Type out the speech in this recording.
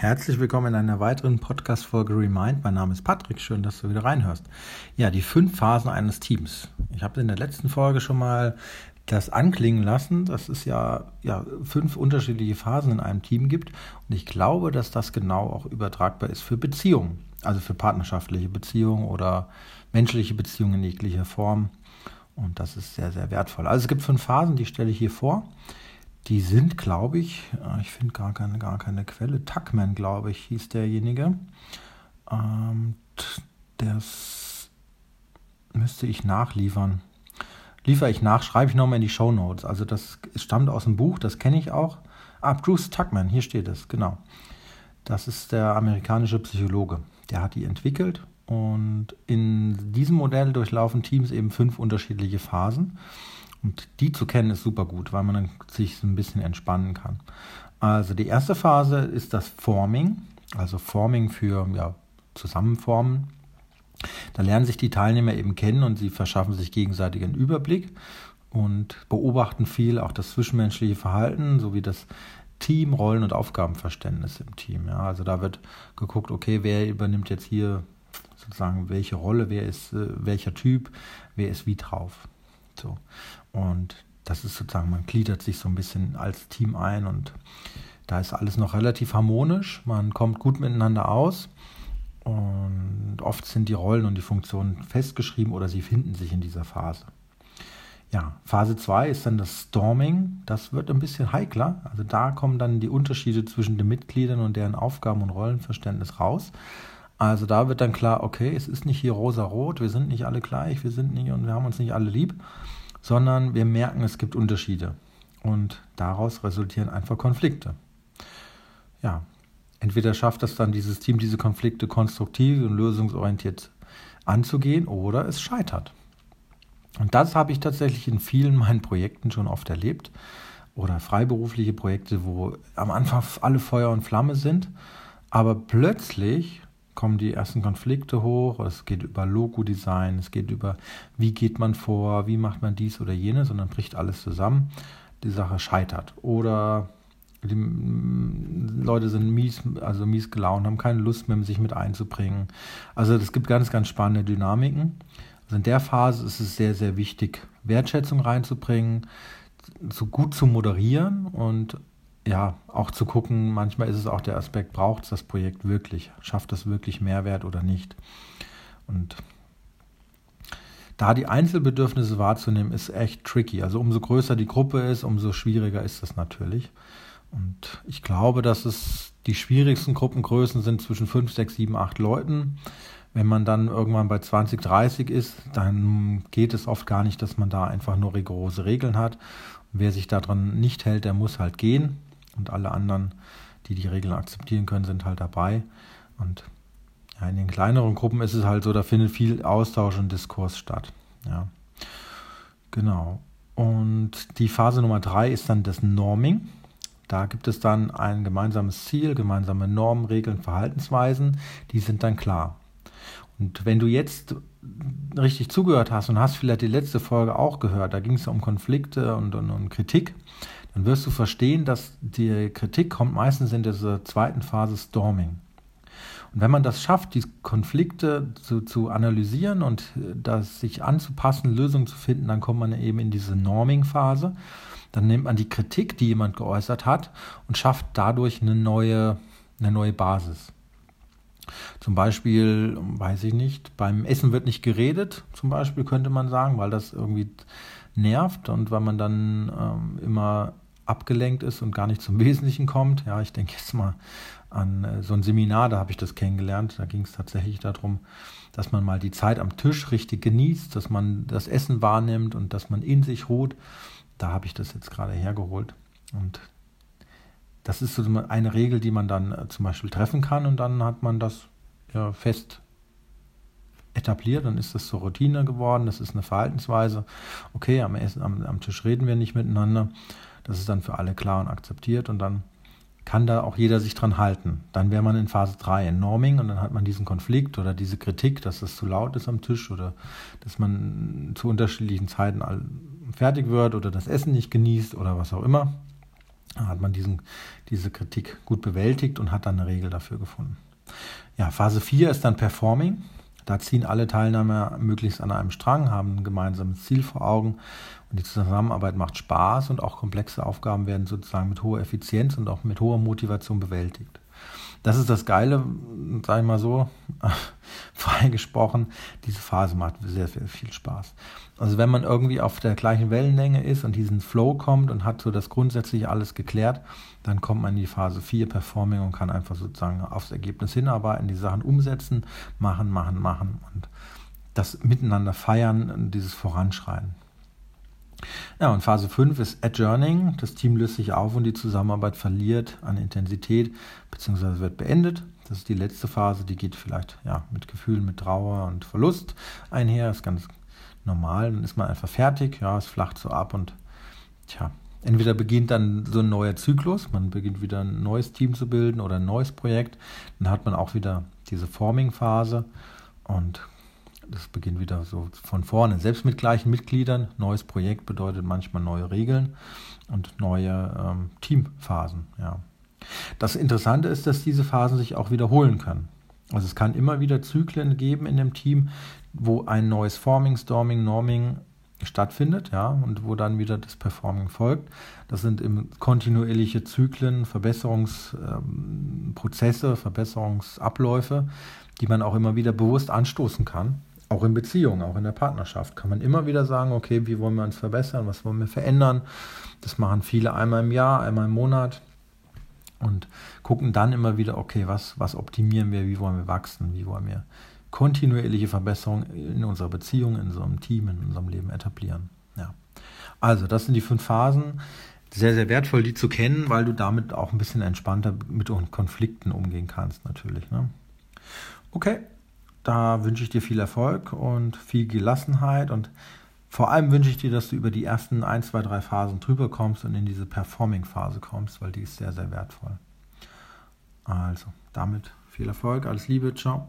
Herzlich willkommen in einer weiteren Podcast-Folge Remind. Mein Name ist Patrick. Schön, dass du wieder reinhörst. Ja, die fünf Phasen eines Teams. Ich habe in der letzten Folge schon mal das anklingen lassen, dass es ja, ja fünf unterschiedliche Phasen in einem Team gibt. Und ich glaube, dass das genau auch übertragbar ist für Beziehungen. Also für partnerschaftliche Beziehungen oder menschliche Beziehungen in jeglicher Form. Und das ist sehr, sehr wertvoll. Also es gibt fünf Phasen, die stelle ich hier vor. Die sind, glaube ich, äh, ich finde gar keine, gar keine Quelle. Tuckman, glaube ich, hieß derjenige. Ähm, das müsste ich nachliefern. Liefere ich nach, schreibe ich nochmal in die Show Notes. Also das stammt aus dem Buch, das kenne ich auch. Ah, Bruce Tuckman, hier steht es, genau. Das ist der amerikanische Psychologe. Der hat die entwickelt und in diesem Modell durchlaufen Teams eben fünf unterschiedliche Phasen. Und die zu kennen ist super gut, weil man dann sich so ein bisschen entspannen kann. Also die erste Phase ist das Forming, also Forming für ja, Zusammenformen. Da lernen sich die Teilnehmer eben kennen und sie verschaffen sich gegenseitig einen Überblick und beobachten viel auch das zwischenmenschliche Verhalten sowie das Team, Rollen- und Aufgabenverständnis im Team. Ja, also da wird geguckt, okay, wer übernimmt jetzt hier sozusagen welche Rolle, wer ist äh, welcher Typ, wer ist wie drauf. So. Und das ist sozusagen, man gliedert sich so ein bisschen als Team ein und da ist alles noch relativ harmonisch. Man kommt gut miteinander aus und oft sind die Rollen und die Funktionen festgeschrieben oder sie finden sich in dieser Phase. Ja, Phase 2 ist dann das Storming. Das wird ein bisschen heikler. Also da kommen dann die Unterschiede zwischen den Mitgliedern und deren Aufgaben und Rollenverständnis raus. Also da wird dann klar, okay, es ist nicht hier rosa-rot, wir sind nicht alle gleich, wir sind nicht und wir haben uns nicht alle lieb, sondern wir merken, es gibt Unterschiede. Und daraus resultieren einfach Konflikte. Ja, entweder schafft es dann dieses Team, diese Konflikte konstruktiv und lösungsorientiert anzugehen, oder es scheitert. Und das habe ich tatsächlich in vielen meinen Projekten schon oft erlebt. Oder freiberufliche Projekte, wo am Anfang alle Feuer und Flamme sind, aber plötzlich kommen die ersten Konflikte hoch. Es geht über Logo-Design, es geht über, wie geht man vor, wie macht man dies oder jenes und dann bricht alles zusammen. Die Sache scheitert. Oder die Leute sind mies, also mies gelaunt, haben keine Lust mehr, sich mit einzubringen. Also es gibt ganz, ganz spannende Dynamiken. Also in der Phase ist es sehr, sehr wichtig, Wertschätzung reinzubringen, so gut zu moderieren und ja, auch zu gucken, manchmal ist es auch der Aspekt, braucht es das Projekt wirklich? Schafft es wirklich Mehrwert oder nicht? Und da die Einzelbedürfnisse wahrzunehmen, ist echt tricky. Also umso größer die Gruppe ist, umso schwieriger ist das natürlich. Und ich glaube, dass es die schwierigsten Gruppengrößen sind zwischen 5, 6, 7, 8 Leuten. Wenn man dann irgendwann bei 20, 30 ist, dann geht es oft gar nicht, dass man da einfach nur rigorose Regeln hat. wer sich daran nicht hält, der muss halt gehen und alle anderen, die die Regeln akzeptieren können, sind halt dabei. Und ja, in den kleineren Gruppen ist es halt so, da findet viel Austausch und Diskurs statt. Ja, genau. Und die Phase Nummer drei ist dann das Norming. Da gibt es dann ein gemeinsames Ziel, gemeinsame Normen, Regeln, Verhaltensweisen, die sind dann klar. Und wenn du jetzt richtig zugehört hast und hast vielleicht die letzte Folge auch gehört, da ging es um Konflikte und, und, und Kritik, dann wirst du verstehen, dass die Kritik kommt meistens in dieser zweiten Phase Storming. Und wenn man das schafft, die Konflikte zu, zu analysieren und äh, das sich anzupassen, Lösungen zu finden, dann kommt man eben in diese Norming-Phase. Dann nimmt man die Kritik, die jemand geäußert hat, und schafft dadurch eine neue, eine neue Basis. Zum Beispiel, weiß ich nicht, beim Essen wird nicht geredet, zum Beispiel könnte man sagen, weil das irgendwie nervt und weil man dann ähm, immer abgelenkt ist und gar nicht zum Wesentlichen kommt. Ja, ich denke jetzt mal an äh, so ein Seminar, da habe ich das kennengelernt. Da ging es tatsächlich darum, dass man mal die Zeit am Tisch richtig genießt, dass man das Essen wahrnimmt und dass man in sich ruht. Da habe ich das jetzt gerade hergeholt. Und das ist so eine Regel, die man dann äh, zum Beispiel treffen kann und dann hat man das ja, fest etabliert, dann ist das zur Routine geworden, das ist eine Verhaltensweise. Okay, am, Essen, am, am Tisch reden wir nicht miteinander. Das ist dann für alle klar und akzeptiert und dann kann da auch jeder sich dran halten. Dann wäre man in Phase 3 in Norming und dann hat man diesen Konflikt oder diese Kritik, dass es zu laut ist am Tisch oder dass man zu unterschiedlichen Zeiten fertig wird oder das Essen nicht genießt oder was auch immer. Hat man diesen, diese Kritik gut bewältigt und hat dann eine Regel dafür gefunden. Ja, Phase 4 ist dann Performing. Da ziehen alle Teilnehmer möglichst an einem Strang, haben ein gemeinsames Ziel vor Augen und die Zusammenarbeit macht Spaß und auch komplexe Aufgaben werden sozusagen mit hoher Effizienz und auch mit hoher Motivation bewältigt. Das ist das Geile, sage ich mal so, freigesprochen. Diese Phase macht sehr, sehr viel Spaß. Also wenn man irgendwie auf der gleichen Wellenlänge ist und diesen Flow kommt und hat so das grundsätzlich alles geklärt, dann kommt man in die Phase 4 Performing und kann einfach sozusagen aufs Ergebnis hinarbeiten, die Sachen umsetzen, machen, machen, machen und das miteinander feiern und dieses Voranschreien. Ja, und Phase 5 ist Adjourning. Das Team löst sich auf und die Zusammenarbeit verliert an Intensität bzw. wird beendet. Das ist die letzte Phase, die geht vielleicht ja, mit Gefühlen, mit Trauer und Verlust einher. Das ist ganz normal. Dann ist man einfach fertig, ja, es flacht so ab und tja, entweder beginnt dann so ein neuer Zyklus, man beginnt wieder ein neues Team zu bilden oder ein neues Projekt. Dann hat man auch wieder diese Forming-Phase und das beginnt wieder so von vorne. Selbst mit gleichen Mitgliedern, neues Projekt bedeutet manchmal neue Regeln und neue ähm, Teamphasen. Ja. Das Interessante ist, dass diese Phasen sich auch wiederholen können. Also es kann immer wieder Zyklen geben in dem Team, wo ein neues Forming, Storming, Norming stattfindet, ja, und wo dann wieder das Performing folgt. Das sind kontinuierliche Zyklen, Verbesserungsprozesse, ähm, Verbesserungsabläufe, die man auch immer wieder bewusst anstoßen kann auch in Beziehungen, auch in der Partnerschaft kann man immer wieder sagen, okay, wie wollen wir uns verbessern, was wollen wir verändern. Das machen viele einmal im Jahr, einmal im Monat und gucken dann immer wieder, okay, was, was optimieren wir, wie wollen wir wachsen, wie wollen wir kontinuierliche Verbesserungen in unserer Beziehung, in unserem Team, in unserem Leben etablieren. Ja. Also, das sind die fünf Phasen. Sehr, sehr wertvoll, die zu kennen, weil du damit auch ein bisschen entspannter mit Konflikten umgehen kannst, natürlich. Ne? Okay, da wünsche ich dir viel Erfolg und viel Gelassenheit und vor allem wünsche ich dir, dass du über die ersten 1, 2, 3 Phasen drüber kommst und in diese Performing-Phase kommst, weil die ist sehr, sehr wertvoll. Also, damit viel Erfolg, alles Liebe, ciao.